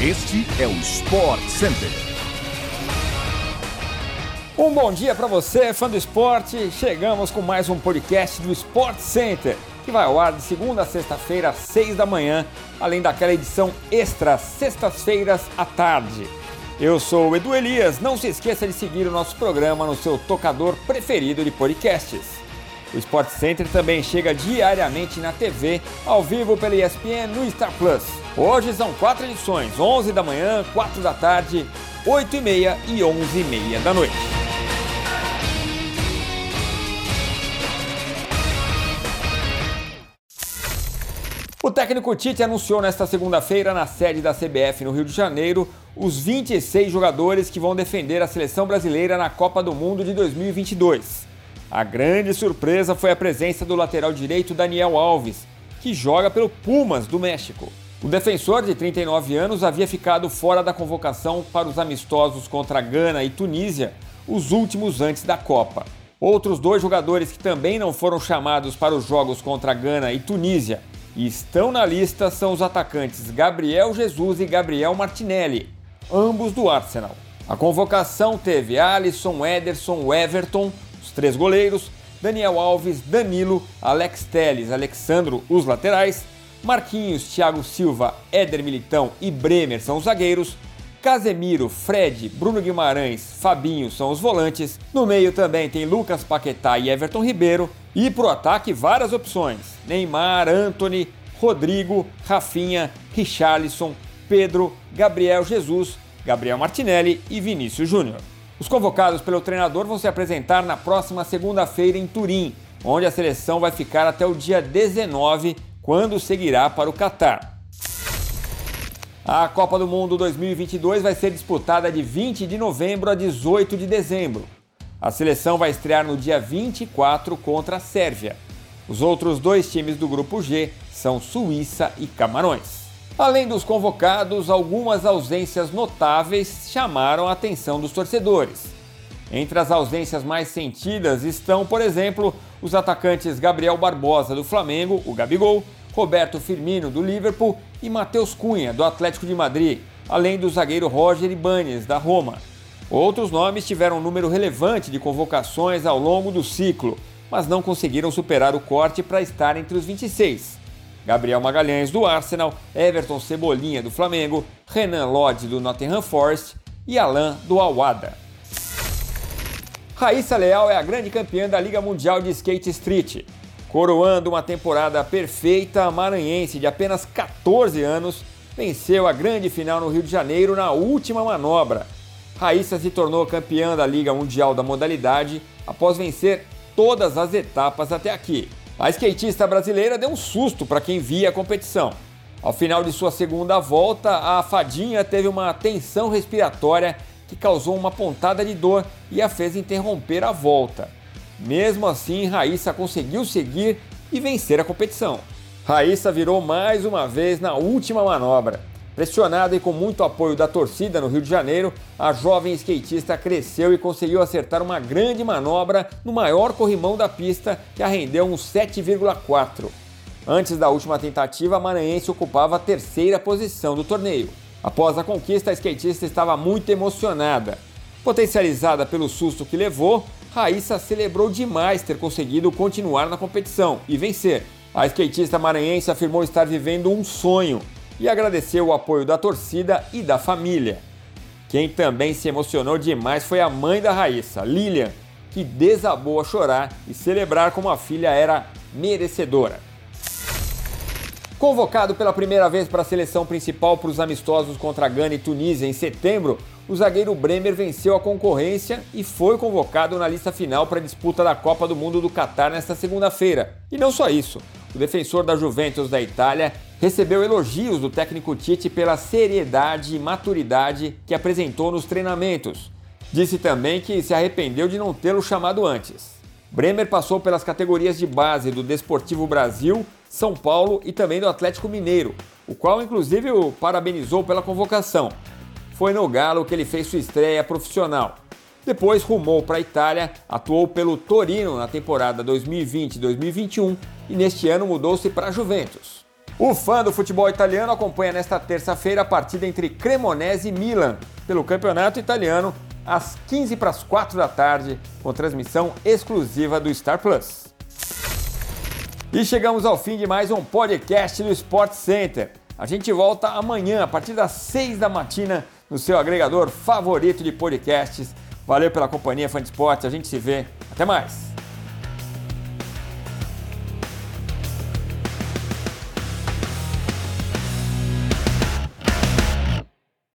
Este é o Sport Center. Um bom dia para você, fã do esporte. Chegamos com mais um podcast do Sport Center, que vai ao ar de segunda a sexta-feira às seis da manhã, além daquela edição extra sextas-feiras à tarde. Eu sou o Edu Elias. Não se esqueça de seguir o nosso programa no seu tocador preferido de podcasts. O Sport Center também chega diariamente na TV, ao vivo pela ESPN no Star Plus. Hoje são quatro edições: 11 da manhã, 4 da tarde, 8 e meia e 11 e meia da noite. O técnico Tite anunciou nesta segunda-feira, na sede da CBF no Rio de Janeiro, os 26 jogadores que vão defender a seleção brasileira na Copa do Mundo de 2022. A grande surpresa foi a presença do lateral direito Daniel Alves, que joga pelo Pumas do México. O defensor de 39 anos havia ficado fora da convocação para os amistosos contra Gana e Tunísia, os últimos antes da Copa. Outros dois jogadores que também não foram chamados para os jogos contra Gana e Tunísia e estão na lista são os atacantes Gabriel Jesus e Gabriel Martinelli, ambos do Arsenal. A convocação teve Alisson, Ederson, Everton, três goleiros, Daniel Alves, Danilo, Alex Teles, Alexandro, os laterais, Marquinhos, Thiago Silva, Éder Militão e Bremer são os zagueiros, Casemiro, Fred, Bruno Guimarães, Fabinho são os volantes. No meio também tem Lucas Paquetá e Everton Ribeiro. E pro ataque várias opções: Neymar, Anthony, Rodrigo, Rafinha, Richarlison, Pedro, Gabriel Jesus, Gabriel Martinelli e Vinícius Júnior. Os convocados pelo treinador vão se apresentar na próxima segunda-feira em Turim, onde a seleção vai ficar até o dia 19, quando seguirá para o Catar. A Copa do Mundo 2022 vai ser disputada de 20 de novembro a 18 de dezembro. A seleção vai estrear no dia 24 contra a Sérvia. Os outros dois times do grupo G são Suíça e Camarões. Além dos convocados, algumas ausências notáveis chamaram a atenção dos torcedores. Entre as ausências mais sentidas estão, por exemplo, os atacantes Gabriel Barbosa do Flamengo, o Gabigol, Roberto Firmino do Liverpool e Matheus Cunha do Atlético de Madrid, além do zagueiro Roger Ibanes da Roma. Outros nomes tiveram um número relevante de convocações ao longo do ciclo, mas não conseguiram superar o corte para estar entre os 26. Gabriel Magalhães do Arsenal, Everton Cebolinha do Flamengo, Renan Lodge do Nottingham Forest e Alain do Awada. Raíssa Leal é a grande campeã da Liga Mundial de Skate Street. Coroando uma temporada perfeita, a maranhense de apenas 14 anos venceu a grande final no Rio de Janeiro na última manobra. Raíssa se tornou campeã da Liga Mundial da modalidade após vencer todas as etapas até aqui. A skatista brasileira deu um susto para quem via a competição. Ao final de sua segunda volta, a fadinha teve uma tensão respiratória que causou uma pontada de dor e a fez interromper a volta. Mesmo assim, Raíssa conseguiu seguir e vencer a competição. Raíssa virou mais uma vez na última manobra. Pressionada e com muito apoio da torcida no Rio de Janeiro, a jovem skatista cresceu e conseguiu acertar uma grande manobra no maior corrimão da pista, que a rendeu um 7,4. Antes da última tentativa, a Maranhense ocupava a terceira posição do torneio. Após a conquista, a skatista estava muito emocionada. Potencializada pelo susto que levou, Raíssa celebrou demais ter conseguido continuar na competição e vencer. A skatista maranhense afirmou estar vivendo um sonho e agradeceu o apoio da torcida e da família. Quem também se emocionou demais foi a mãe da Raíssa, Lilian, que desabou a chorar e celebrar como a filha era merecedora. Convocado pela primeira vez para a seleção principal para os amistosos contra Gana e Tunísia em setembro, o zagueiro Bremer venceu a concorrência e foi convocado na lista final para a disputa da Copa do Mundo do Catar nesta segunda-feira. E não só isso, o defensor da Juventus da Itália recebeu elogios do técnico Tite pela seriedade e maturidade que apresentou nos treinamentos. Disse também que se arrependeu de não tê-lo chamado antes. Bremer passou pelas categorias de base do Desportivo Brasil, São Paulo e também do Atlético Mineiro, o qual inclusive o parabenizou pela convocação. Foi no Galo que ele fez sua estreia profissional. Depois rumou para a Itália, atuou pelo Torino na temporada 2020-2021 e neste ano mudou-se para a Juventus. O fã do futebol italiano acompanha nesta terça-feira a partida entre Cremonese e Milan pelo Campeonato Italiano às 15 para as 4 da tarde, com transmissão exclusiva do Star Plus. E chegamos ao fim de mais um podcast do Sport Center. A gente volta amanhã, a partir das 6 da matina, no seu agregador favorito de podcasts. Valeu pela companhia, fã de esporte. A gente se vê. Até mais!